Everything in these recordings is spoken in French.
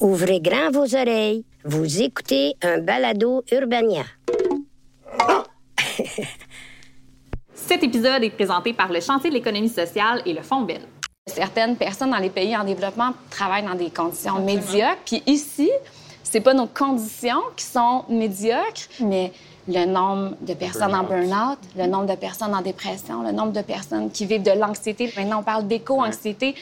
Ouvrez grand vos oreilles. Vous écoutez un balado Urbania. Cet épisode est présenté par le Chantier de l'économie sociale et le Fonds Bell. Certaines personnes dans les pays en développement travaillent dans des conditions médiocres. Puis ici, c'est pas nos conditions qui sont médiocres, mais le nombre de personnes en burn-out, le nombre de personnes en dépression, le nombre de personnes qui vivent de l'anxiété. Maintenant, on parle d'éco-anxiété.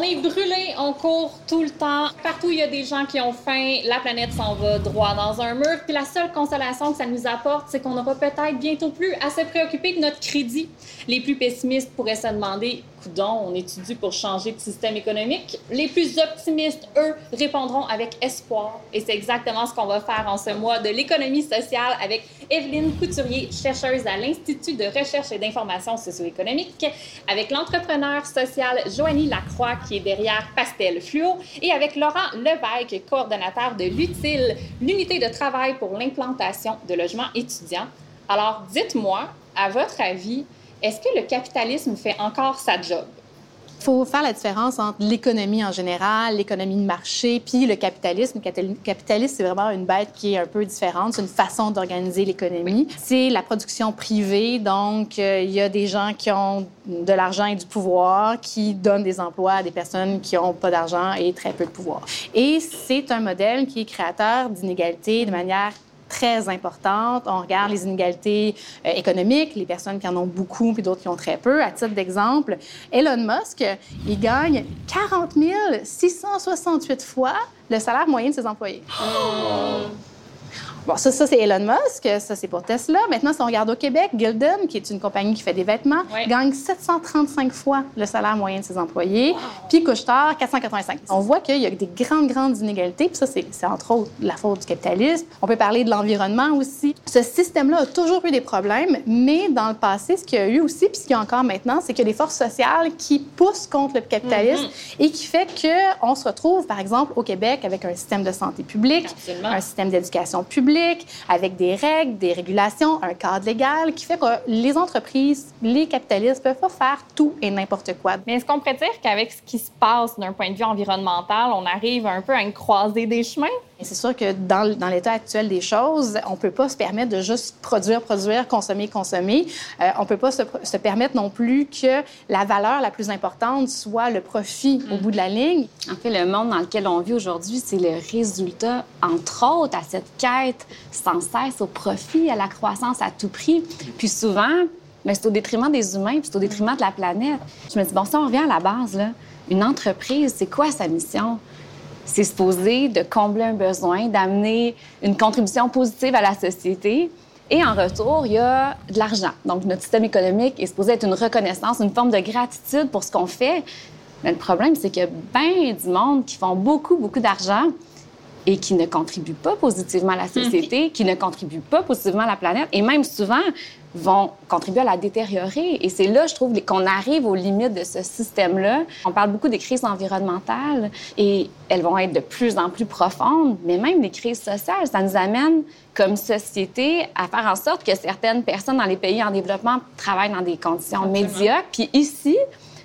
On est brûlé, on court tout le temps. Partout, il y a des gens qui ont faim. La planète s'en va droit dans un mur. Puis la seule consolation que ça nous apporte, c'est qu'on n'aura peut-être bientôt plus à se préoccuper de notre crédit. Les plus pessimistes pourraient se demander coudon, on étudie pour changer de système économique? Les plus optimistes, eux, répondront avec espoir. Et c'est exactement ce qu'on va faire en ce mois de l'économie sociale avec Evelyne Couturier, chercheuse à l'Institut de recherche et d'information socio-économique, avec l'entrepreneur social Joanie Lacroix, qui est derrière Pastel Fluo, et avec Laurent Levesque, coordonnateur de l'UTILE, l'unité de travail pour l'implantation de logements étudiants. Alors, dites-moi, à votre avis, est-ce que le capitalisme fait encore sa job? Il faut faire la différence entre l'économie en général, l'économie de marché, puis le capitalisme. Le capitalisme, c'est vraiment une bête qui est un peu différente. C'est une façon d'organiser l'économie. C'est la production privée, donc euh, il y a des gens qui ont de l'argent et du pouvoir, qui donnent des emplois à des personnes qui n'ont pas d'argent et très peu de pouvoir. Et c'est un modèle qui est créateur d'inégalités de manière très importante. On regarde les inégalités euh, économiques, les personnes qui en ont beaucoup puis d'autres qui ont très peu. À titre d'exemple, Elon Musk, il gagne 40 668 fois le salaire moyen de ses employés. Oh. Bon, ça, ça c'est Elon Musk, ça, c'est pour Tesla. Maintenant, si on regarde au Québec, Gildan, qui est une compagnie qui fait des vêtements, gagne 735 fois le salaire moyen de ses employés. Puis Couchetard, 485. On voit qu'il y a des grandes, grandes inégalités. Puis ça, c'est entre autres la faute du capitalisme. On peut parler de l'environnement aussi. Ce système-là a toujours eu des problèmes, mais dans le passé, ce qu'il y a eu aussi, puis ce qu'il y a encore maintenant, c'est qu'il y a des forces sociales qui poussent contre le capitalisme mm-hmm. et qui fait qu'on se retrouve, par exemple, au Québec avec un système de santé publique, un système d'éducation publique, avec des règles, des régulations, un cadre légal qui fait que les entreprises, les capitalistes peuvent pas faire tout et n'importe quoi. Mais est-ce qu'on pourrait dire qu'avec ce qui se passe d'un point de vue environnemental, on arrive un peu à une croisée des chemins? C'est sûr que dans, dans l'état actuel des choses, on ne peut pas se permettre de juste produire, produire, consommer, consommer. Euh, on ne peut pas se, se, permettre non plus que la valeur la plus importante soit le profit au bout de la ligne. En fait, le monde dans lequel on vit aujourd'hui, c'est le résultat, entre autres, à cette quête sans cesse au profit, à la croissance à tout prix. Puis souvent, mais c'est au détriment des humains, puis c'est au détriment de la planète. Je me dis, bon, si on revient à la base, là, une entreprise, c'est quoi sa mission? C'est supposé de combler un besoin, d'amener une contribution positive à la société. Et en retour, il y a de l'argent. Donc, notre système économique est supposé être une reconnaissance, une forme de gratitude pour ce qu'on fait. Mais le problème, c'est qu'il y a bien du monde qui font beaucoup, beaucoup d'argent et qui ne contribuent pas positivement à la société, qui ne contribuent pas positivement à la planète, et même souvent vont contribuer à la détériorer. Et c'est là, je trouve, qu'on arrive aux limites de ce système-là. On parle beaucoup des crises environnementales et elles vont être de plus en plus profondes, mais même les crises sociales, ça nous amène comme société à faire en sorte que certaines personnes dans les pays en développement travaillent dans des conditions médiocres. Puis ici,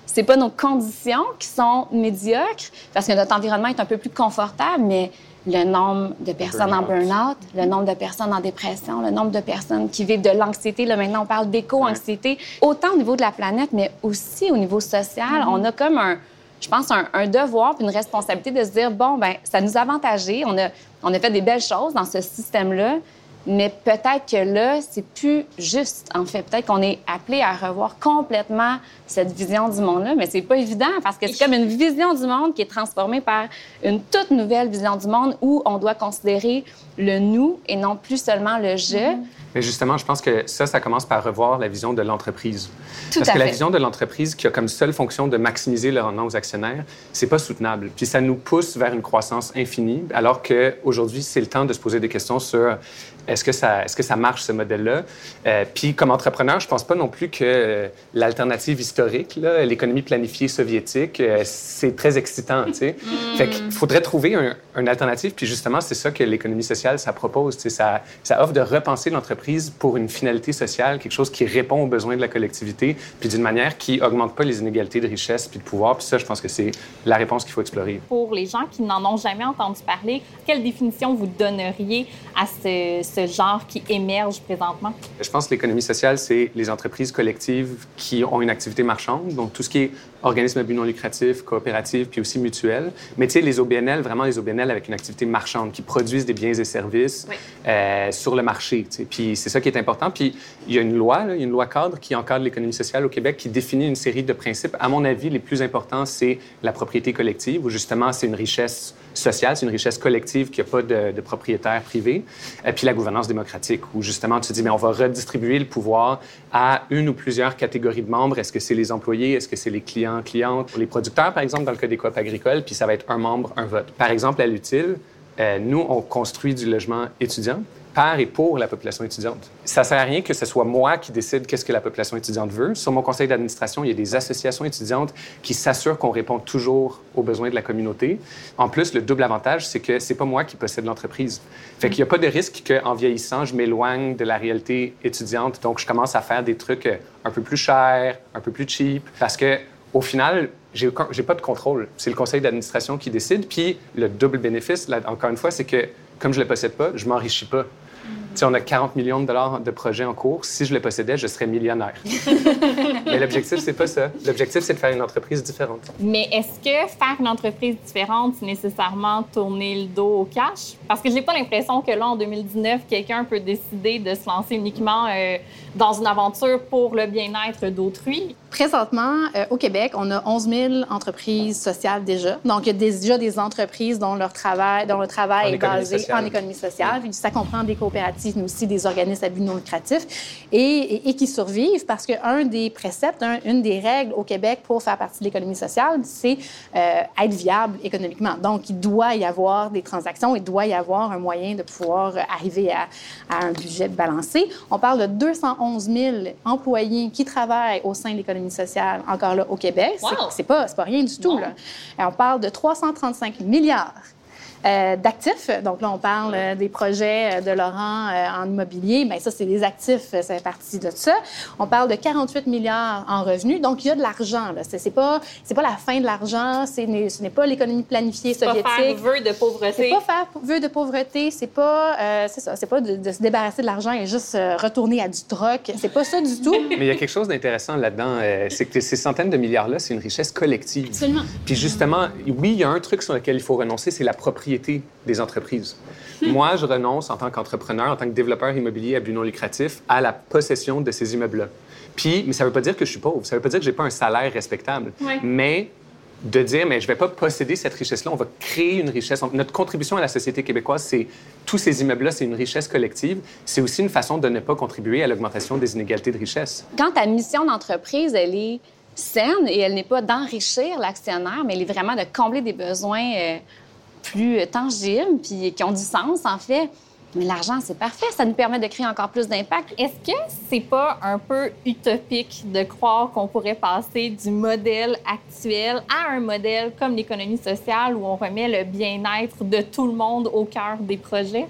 c'est pas nos conditions qui sont médiocres parce que notre environnement est un peu plus confortable, mais le nombre de personnes en burn-out, le nombre de personnes en dépression, le nombre de personnes qui vivent de l'anxiété. Là, maintenant, on parle d'éco-anxiété, autant au niveau de la planète, mais aussi au niveau social. Mm-hmm. On a comme un, je pense, un, devoir puis une responsabilité de se dire, bon, ben ça nous a avantagé, on a, on a fait des belles choses dans ce système-là, Mais peut-être que là, c'est plus juste. En fait, peut-être qu'on est appelé à revoir complètement cette vision du monde-là, mais c'est pas évident parce que c'est comme une vision du monde qui est transformée par une toute nouvelle vision du monde où on doit considérer le nous et non plus seulement le je. Mm-hmm. Mais justement, je pense que ça, ça commence par revoir la vision de l'entreprise. Parce que la vision de l'entreprise qui a comme seule fonction de maximiser le rendement aux actionnaires, c'est pas soutenable. Puis ça nous pousse vers une croissance infinie, alors qu'aujourd'hui, c'est le temps de se poser des questions sur est-ce que ça, est-ce que ça marche ce modèle-là? Euh, Puis comme entrepreneur, je pense pas non plus que euh, l'alternative historique, l'économie planifiée soviétique, euh, c'est très excitant. Tu sais, mm. fait qu'il faudrait trouver un, une alternative. Puis justement, c'est ça que l'économie sociale ça propose. Tu sais, ça, ça offre de repenser l'entreprise pour une finalité sociale, quelque chose qui répond aux besoins de la collectivité, puis d'une manière qui augmente pas les inégalités de richesse puis de pouvoir. Puis ça, je pense que c'est la réponse qu'il faut explorer. Pour les gens qui n'en ont jamais entendu parler, quelle définition vous donneriez à ce ce genre qui émerge présentement? Je pense que l'économie sociale, c'est les entreprises collectives qui ont une activité marchande, donc tout ce qui est organismes à but non lucratif, coopératives, puis aussi mutuelles. Mais tu sais, les OBNL, vraiment les OBNL avec une activité marchande, qui produisent des biens et services euh, sur le marché. Tu sais. Puis c'est ça qui est important. Puis il y a une loi, il y a une loi cadre qui encadre l'économie sociale au Québec, qui définit une série de principes. À mon avis, les plus importants, c'est la propriété collective, où justement, c'est une richesse sociale, c'est une richesse collective qui n'a pas de, propriétaire privé. Et puis la gouvernance démocratique, où justement, tu dis, mais on va redistribuer le pouvoir à une ou plusieurs catégories de membres. Est-ce que c'est les employés? Est-ce que c'est les clients? clientes, les producteurs, par exemple, dans le cas des coop agricoles, puis ça va être un membre, un vote. Par exemple, à l'utile, euh, nous, on construit du logement étudiant et pour la population étudiante. Ça sert à rien que ce soit moi qui décide qu'est-ce que la population étudiante veut. Sur mon conseil d'administration, il y a des associations étudiantes qui s'assurent qu'on répond toujours aux besoins de la communauté. En plus, le double avantage, c'est que c'est pas moi qui possède l'entreprise. Fait qu'il n'y a pas de risque qu'en vieillissant, je m'éloigne de la réalité étudiante. Donc, je commence à faire des trucs un peu plus chers, un peu plus cheap, parce que au final, j'ai pas de contrôle. C'est le conseil d'administration qui décide. Puis le double bénéfice, là, encore une fois, c'est que comme je le possède pas, je m'enrichis pas on a 40 millions de dollars de projets en cours. Si je les possédais, je serais millionnaire. Mais l'objectif, c'est pas ça. L'objectif, c'est de faire une entreprise différente. Mais est-ce que faire une entreprise différente, c'est nécessairement tourner le dos au cash? Parce que j'ai pas l'impression que là, en 2019, quelqu'un peut décider de se lancer uniquement euh, dans une aventure pour le bien-être d'autrui. Présentement, euh, au Québec, on a 11 000 entreprises sociales déjà. Donc, il y a déjà des entreprises dont, leur travail, dont le travail est basé en économie sociale. Puis ça comprend des coopératives mais aussi des organismes à but non lucratif, et, qui survivent parce qu'un des préceptes, une des règles au Québec pour faire partie de l'économie sociale, c'est euh, être viable économiquement. Donc, il doit y avoir des transactions, il doit y avoir un moyen de pouvoir arriver à, un budget balancé. On parle de 211 000 employés qui travaillent au sein de l'économie sociale, encore là, au Québec. C'est pas, pas rien du tout. Là. on parle de 335 milliards euh, d'actifs. Donc là, on parle euh, des projets euh, de Laurent en immobilier. Bien, ça, c'est des actifs, c'est partie de ça. On parle de 48 milliards en revenus. Donc, il y a de l'argent. Ce n'est pas, pas la fin de l'argent. Ce n'est pas l'économie planifiée soviétique. pas faire vœu de pauvreté. C'est pas faire vœu de pauvreté. C'est pas, c'est ça. C'est pas de, se débarrasser de l'argent et juste retourner à du troc. C'est pas ça du tout. Mais il y a quelque chose d'intéressant là-dedans. c'est que ces centaines de milliards-là, c'est une richesse collective. Absolument. Puis justement, oui, il y a un truc sur lequel il faut renoncer, c'est la propriété des entreprises. Moi, je renonce en tant qu'entrepreneur, en tant que développeur immobilier à but non lucratif, à la possession de ces immeubles-là. Puis, mais ça ne veut pas dire que je suis pauvre, ça ne veut pas dire que je n'ai pas un salaire respectable. Mais de dire, mais je ne vais pas posséder cette richesse-là, on va créer une richesse. Notre contribution à la société québécoise, c'est tous ces immeubles-là, c'est une richesse collective. C'est aussi une façon de ne pas contribuer à l'augmentation des inégalités de richesse. Quand ta mission d'entreprise, elle est saine et elle n'est pas d'enrichir l'actionnaire, mais elle est vraiment de combler des besoins euh, plus tangibles puis qui ont du sens, en fait. Mais l'argent, c'est parfait. Ça nous permet de créer encore plus d'impact. Est-ce que c'est pas un peu utopique de croire qu'on pourrait passer du modèle actuel à un modèle comme l'économie sociale où on remet le bien-être de tout le monde au cœur des projets?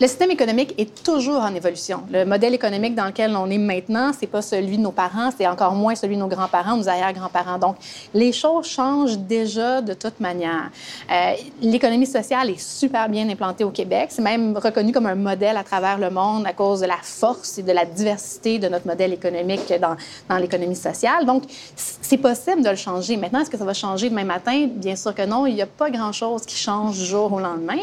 Le système économique est toujours en évolution. Le modèle économique dans lequel on est maintenant, c'est pas celui de nos parents, c'est encore moins celui de nos grands-parents, nos arrière-grands-parents. Donc, les choses changent déjà de toute manière. Euh, l'économie sociale est super bien implantée au Québec. C'est même reconnu comme un modèle à travers le monde à cause de la force et de la diversité de notre modèle économique dans, dans l'économie sociale. Donc, c'est possible de le changer. Maintenant, est-ce que ça va changer demain matin? Bien sûr que non. Il n'y a pas grand-chose qui change du jour au lendemain.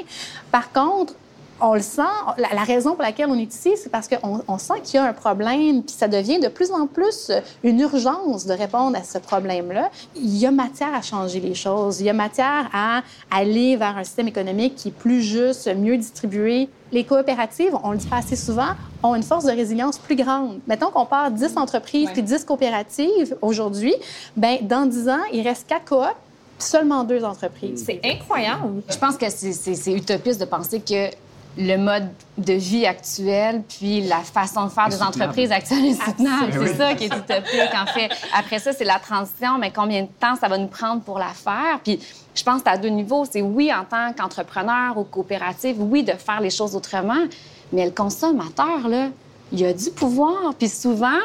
Par contre, on le sent. La, raison pour laquelle on est ici, c'est parce qu'on on sent qu'il y a un problème, puis ça devient de plus en plus une urgence de répondre à ce problème-là. Il y a matière à changer les choses. Il y a matière à aller vers un système économique qui est plus juste, mieux distribué. Les coopératives, on le dit pas assez souvent, ont une force de résilience plus grande. Mettons qu'on part 10 entreprises puis 10 coopératives aujourd'hui, ben dans 10 ans, il reste quatre coop seulement deux entreprises. C'est incroyable. Je pense que c'est utopiste de penser que le mode de vie actuel, puis la façon de faire des entreprises actuelles est soutenable. C'est ça qui est utopique, en fait. Après ça, c'est la transition, mais combien de temps ça va nous prendre pour la faire? Puis je pense à deux niveaux. C'est oui, en tant qu'entrepreneur ou coopérative, oui, de faire les choses autrement, mais le consommateur, là, il a du pouvoir. Puis souvent,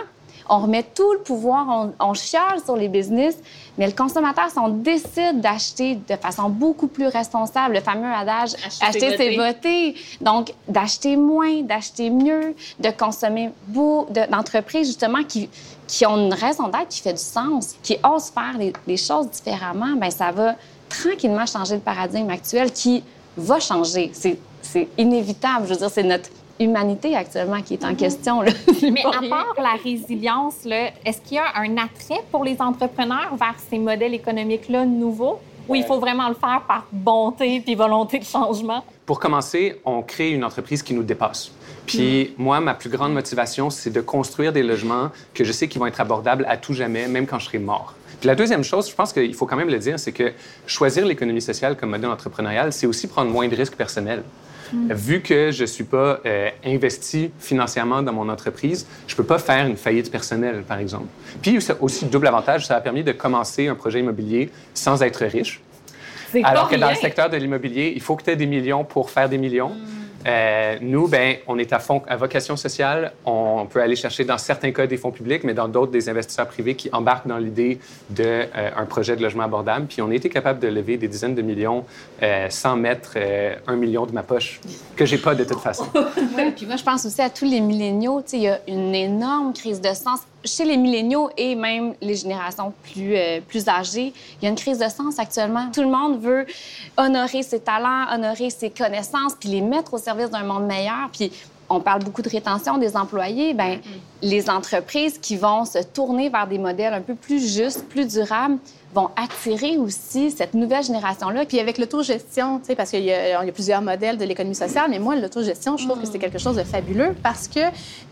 on remet tout le pouvoir, on, on chiale sur les business, mais le consommateur, si on décide d'acheter de façon beaucoup plus responsable, le fameux adage acheter, c'est voter. Donc, d'acheter moins, d'acheter mieux, de consommer beaucoup d'entreprises, justement, qui, qui ont une raison d'être, qui fait du sens, qui osent faire les, les choses différemment, bien, ça va tranquillement changer le paradigme actuel qui va changer. C'est inévitable. Je veux dire, c'est notre humanité actuellement qui est en mhm. question. Là. Mais à part la résilience, est-ce qu'il y a un attrait pour les entrepreneurs vers ces modèles économiques-là nouveaux? Ou il faut vraiment le faire par bonté puis volonté de changement? Pour commencer, on crée une entreprise qui nous dépasse. Puis mhm. moi, ma plus grande motivation, c'est de construire des logements que je sais qui vont être abordables à tout jamais, même quand je serai mort. Puis la deuxième chose, je pense qu'il faut quand même le dire, c'est que choisir l'économie sociale comme modèle entrepreneurial, c'est aussi prendre moins de risques personnels. Mm. Vu que je ne suis pas euh, investi financièrement dans mon entreprise, je ne peux pas faire une faillite personnelle, par exemple. Puis aussi, double avantage, ça a permis de commencer un projet immobilier sans être riche. Alors que dans le secteur de l'immobilier, il faut que tu aies des millions pour faire des millions. Mm. Euh, nous, ben, on est à fond à vocation sociale. On peut aller chercher dans certains cas des fonds publics, mais dans d'autres des investisseurs privés qui embarquent dans l'idée d'un euh, projet de logement abordable. Puis on a été capable de lever des dizaines de millions euh, sans mettre un million de ma poche, que j'ai pas de toute façon. oui, puis moi, je pense aussi à tous les milléniaux. Il y a une énorme crise de sens chez les milléniaux et même les générations plus, euh, plus âgées, il y a une crise de sens actuellement. Tout le monde veut honorer ses talents, honorer ses connaissances, puis les mettre au service d'un monde meilleur. Puis on parle beaucoup de rétention des employés. Ben, mm-hmm. les entreprises qui vont se tourner vers des modèles un peu plus justes, plus durables, vont attirer aussi cette nouvelle génération-là. Puis avec l'autogestion, tu sais, parce qu'il y, a plusieurs modèles de l'économie sociale, mais moi, l'autogestion, je trouve que c'est quelque chose de fabuleux parce que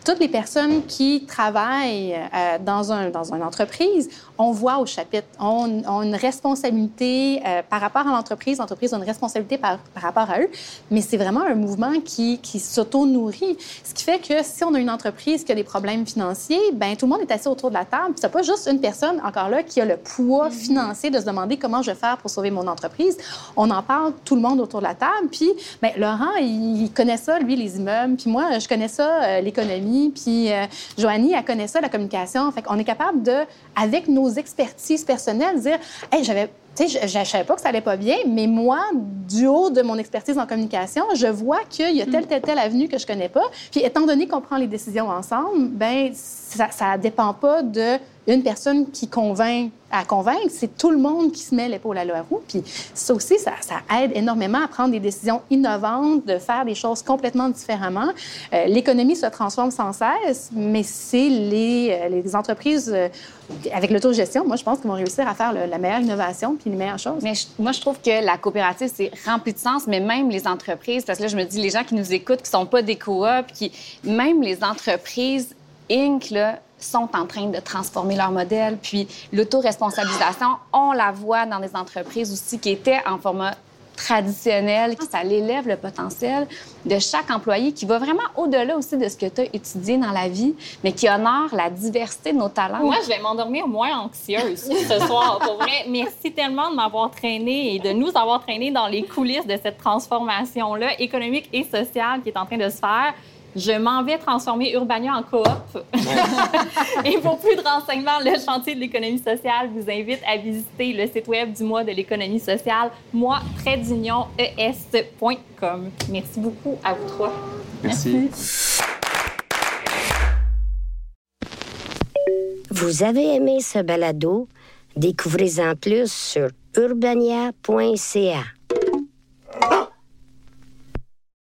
toutes les personnes qui travaillent euh, dans, un, dans une entreprise, on voit au chapitre, ont on une responsabilité euh, par rapport à l'entreprise. L'entreprise a une responsabilité par, par rapport à eux, mais c'est vraiment un mouvement qui, qui s'auto-nourrit. Ce qui fait que si on a une entreprise qui a des problèmes financiers, ben tout le monde est assis autour de la table. C'est pas juste une personne, encore là, qui a le poids financier financier de se demander comment je vais faire pour sauver mon entreprise. On en parle tout le monde autour de la table. Puis, bien, Laurent, il connaît ça, lui, les immeubles. Puis moi, je connais ça, euh, l'économie. Puis euh, Joanie, elle connaît ça, la communication. Fait qu'on est capable de, avec nos expertises personnelles, dire, hey, j'avais tu sais, je ne savais pas que ça allait pas bien, mais moi, du haut de mon expertise en communication, je vois qu'il y a telle, telle, telle avenue que je connais pas. Puis, étant donné qu'on prend les décisions ensemble, ben ça ne dépend pas de une personne qui convainc à convaincre, c'est tout le monde qui se met l'épaule à la roue. Puis ça aussi, ça, aide énormément à prendre des décisions innovantes, de faire des choses complètement différemment. Euh, l'économie se transforme sans cesse, mais c'est les, euh, les entreprises euh, avec l'autogestion, moi, je pense qu'ils vont réussir à faire la meilleure innovation puis les meilleures choses. Mais moi, je trouve que la coopérative, c'est rempli de sens, mais même les entreprises, parce que là, je me dis, les gens qui nous écoutent, qui sont pas des coops, qui, même les entreprises Inc., là, sont en train de transformer leur modèle. Puis l'autoresponsabilisation, on la voit dans des entreprises aussi qui étaient en format traditionnel, ça l'élève le potentiel de chaque employé qui va vraiment au-delà aussi de ce que tu as étudié dans la vie, mais qui honore la diversité de nos talents. Moi, je vais m'endormir moins anxieuse ce soir, pour vrai. Merci tellement de m'avoir traîné et de nous avoir traîné dans les coulisses de cette transformation-là économique et sociale qui est en train de se faire je m'en vais transformer Urbania en coop. Et pour plus de renseignements, le chantier de l'économie sociale vous invite à visiter le site web du mois de l'économie sociale, moi es.com. Merci beaucoup à vous trois. Merci. Vous avez aimé ce balado? Découvrez-en plus sur urbania.ca.